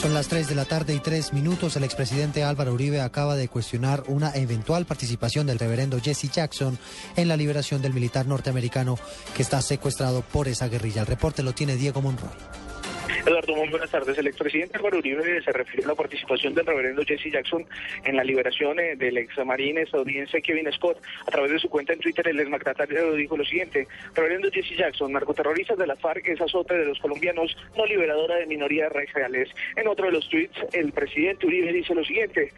Son las 3 de la tarde y 3 minutos. El expresidente Álvaro Uribe acaba de cuestionar una eventual participación del reverendo Jesse Jackson en la liberación del militar norteamericano que está secuestrado por esa guerrilla. El reporte lo tiene Diego Monroy. Eduardo, muy buenas tardes. El expresidente Álvaro Uribe se refirió a la participación del reverendo Jesse Jackson en la liberación eh, del ex marine estadounidense Kevin Scott. A través de su cuenta en Twitter, el exmandatario dijo lo siguiente: Reverendo Jesse Jackson, narcoterrorista de la FARC, es azote de los colombianos, no liberadora de minorías raciales. En otro de los tweets, el presidente Uribe dice lo siguiente: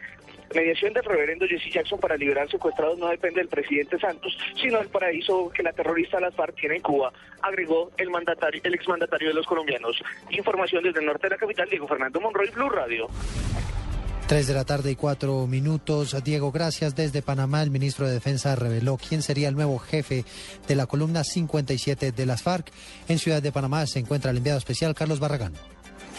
mediación del reverendo Jesse Jackson para liberar secuestrados no depende del presidente Santos, sino del paraíso que la terrorista las FARC tiene en Cuba, agregó el mandatario, el exmandatario de los colombianos. Información desde el norte de la capital, Diego Fernando Monroy, Blue Radio. 3 de la tarde y 4 minutos. Diego, gracias. Desde Panamá, el ministro de Defensa reveló quién sería el nuevo jefe de la columna 57 de las FARC. En Ciudad de Panamá se encuentra el enviado especial Carlos Barragán.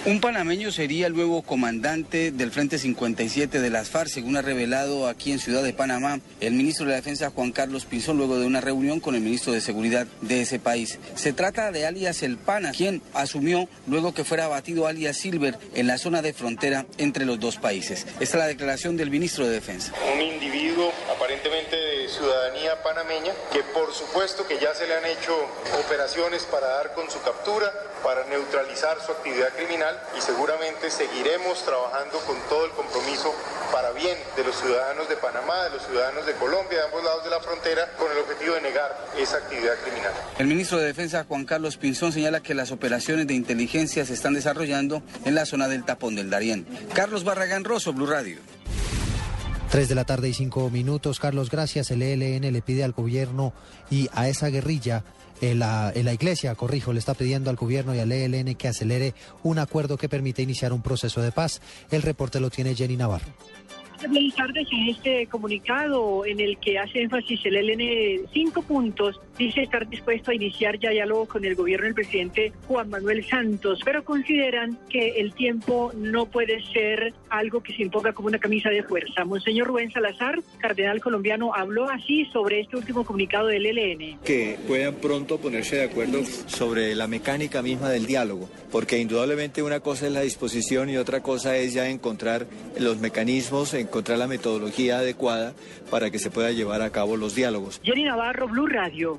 Un panameño sería el nuevo comandante del Frente 57 de las FARC, según ha revelado aquí en Ciudad de Panamá el ministro de la Defensa Juan Carlos Pinzón luego de una reunión con el ministro de Seguridad de ese país. Se trata de alias El Pana, quien asumió luego que fuera abatido alias Silver en la zona de frontera entre los dos países. Esta es la declaración del ministro de Defensa. Un individuo aparentemente de ciudadanía panameña que por supuesto que ya se le han hecho operaciones para dar con su captura, para neutralizar su actividad criminal y seguramente seguiremos trabajando con todo el compromiso para bien de los ciudadanos de Panamá, de los ciudadanos de Colombia, de ambos lados de la frontera, con el objetivo de negar esa actividad criminal. El ministro de Defensa, Juan Carlos Pinzón, señala que las operaciones de inteligencia se están desarrollando en la zona del tapón del Darién. Carlos Barragán Rosso, Blue Radio. 3 de la tarde y 5 minutos. Carlos, gracias. El ELN le pide al gobierno y a esa guerrilla en la, en la, iglesia, corrijo, le está pidiendo al gobierno y al ELN que acelere un acuerdo que permite iniciar un proceso de paz. El reporte lo tiene Jenny Navarro. Buenas tardes. En este comunicado en el que hace énfasis el ELN cinco puntos, dice estar dispuesto a iniciar ya diálogo con el gobierno del presidente Juan Manuel Santos, pero consideran que el tiempo no puede ser algo que se imponga como una camisa de fuerza. Monseñor Rubén Salazar, cardenal colombiano, habló así sobre este último comunicado del ELN. Que puedan pronto ponerse de acuerdo sobre la mecánica misma del diálogo, porque indudablemente una cosa es la disposición y otra cosa es ya encontrar los mecanismos, encontrar la metodología adecuada para que se pueda llevar a cabo los diálogos. Jenny Navarro, Blue Radio.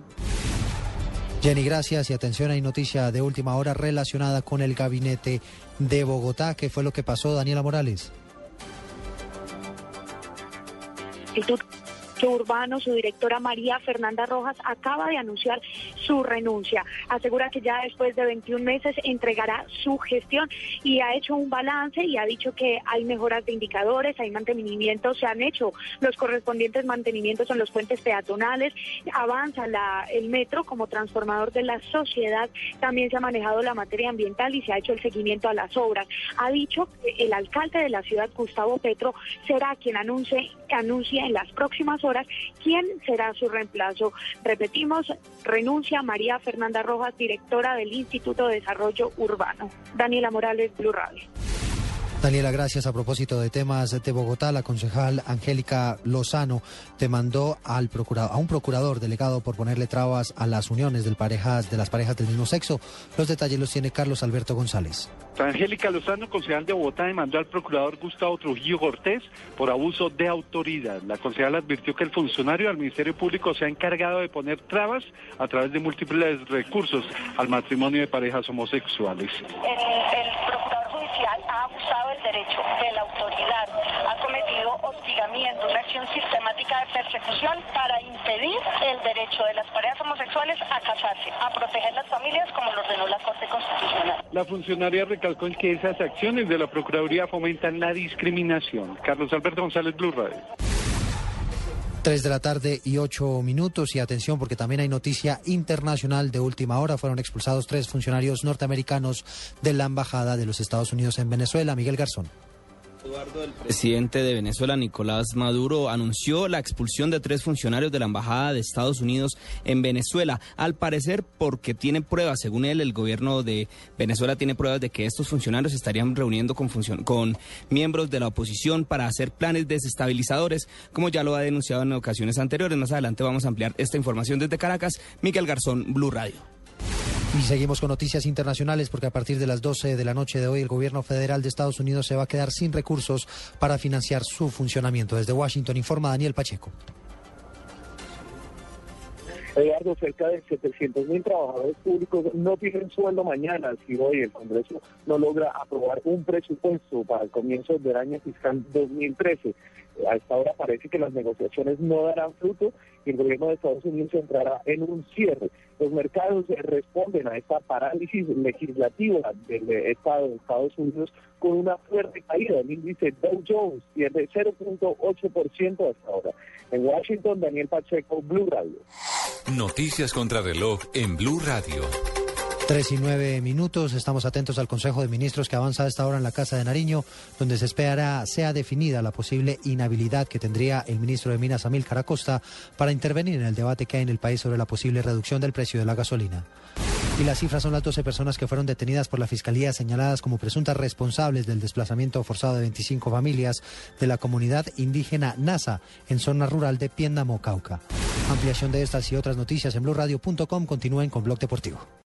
Jenny, gracias y atención, hay noticia de última hora relacionada con el gabinete de Bogotá. ¿Qué fue lo que pasó, Daniela Morales? Urbano, su directora María Fernanda Rojas acaba de anunciar su renuncia. Asegura que ya después de 21 meses entregará su gestión y ha hecho un balance y ha dicho que hay mejoras de indicadores, hay mantenimientos, se han hecho los correspondientes mantenimientos en los puentes peatonales, avanza el metro como transformador de la sociedad, también se ha manejado la materia ambiental y se ha hecho el seguimiento a las obras. Ha dicho que el alcalde de la ciudad, Gustavo Petro, será quien anuncie, anuncie en las próximas horas quién será su reemplazo. Repetimos, renuncia María Fernanda Rojas, directora del Instituto de Desarrollo Urbano. Daniela Morales, Blue Radio. Daniela, gracias. A propósito de temas de Bogotá, la concejal Angélica Lozano demandó al procurador, a un procurador delegado por ponerle trabas a las uniones del parejas, de las parejas del mismo sexo. Los detalles los tiene Carlos Alberto González. Angélica Lozano, concejal de Bogotá, demandó al procurador Gustavo Trujillo Cortés por abuso de autoridad. La concejal advirtió que el funcionario del Ministerio Público se ha encargado de poner trabas a través de múltiples recursos al matrimonio de parejas homosexuales. El, el procurador judicial ha abusado del derecho de la autoridad, ha cometido hostigamiento, una acción sistemática de persecución para impedir el derecho de las parejas homosexuales a casarse, a proteger las familias como lo ordenó la Corte Constitucional. La funcionaria recalcó que esas acciones de la Procuraduría fomentan la discriminación. Carlos Alberto González, Blue Radio. Tres de la tarde y ocho minutos y atención porque también hay noticia internacional de última hora. Fueron expulsados tres funcionarios norteamericanos de la Embajada de los Estados Unidos en Venezuela. Miguel Garzón. El presidente de Venezuela, Nicolás Maduro, anunció la expulsión de tres funcionarios de la Embajada de Estados Unidos en Venezuela, al parecer porque tiene pruebas, según él, el gobierno de Venezuela tiene pruebas de que estos funcionarios estarían reuniendo con, con miembros de la oposición para hacer planes desestabilizadores, como ya lo ha denunciado en ocasiones anteriores. Más adelante vamos a ampliar esta información desde Caracas. Miguel Garzón, Blue Radio. Y seguimos con noticias internacionales porque a partir de las 12 de la noche de hoy el gobierno federal de Estados Unidos se va a quedar sin recursos para financiar su funcionamiento. Desde Washington informa Daniel Pacheco. Eduardo, cerca de 700 mil trabajadores públicos no tienen sueldo mañana si hoy el Congreso no logra aprobar un presupuesto para el comienzo del año fiscal 2013. A esta hora parece que las negociaciones no darán fruto y el gobierno de Estados Unidos entrará en un cierre. Los mercados responden a esta parálisis legislativa del Estado de Estados Unidos con una fuerte caída. El índice Dow Jones pierde 0.8% hasta ahora. En Washington, Daniel Pacheco, Blue Radio. Noticias contra reloj en Blue Radio. Tres y nueve minutos. Estamos atentos al Consejo de Ministros que avanza a esta hora en la Casa de Nariño, donde se espera sea definida la posible inhabilidad que tendría el ministro de Minas, Amil Caracosta, para intervenir en el debate que hay en el país sobre la posible reducción del precio de la gasolina. Y las cifras son las 12 personas que fueron detenidas por la Fiscalía señaladas como presuntas responsables del desplazamiento forzado de 25 familias de la comunidad indígena NASA en zona rural de Piéndamo, Cauca. Ampliación de estas y otras noticias en blurradio.com. Continúen con Blog Deportivo.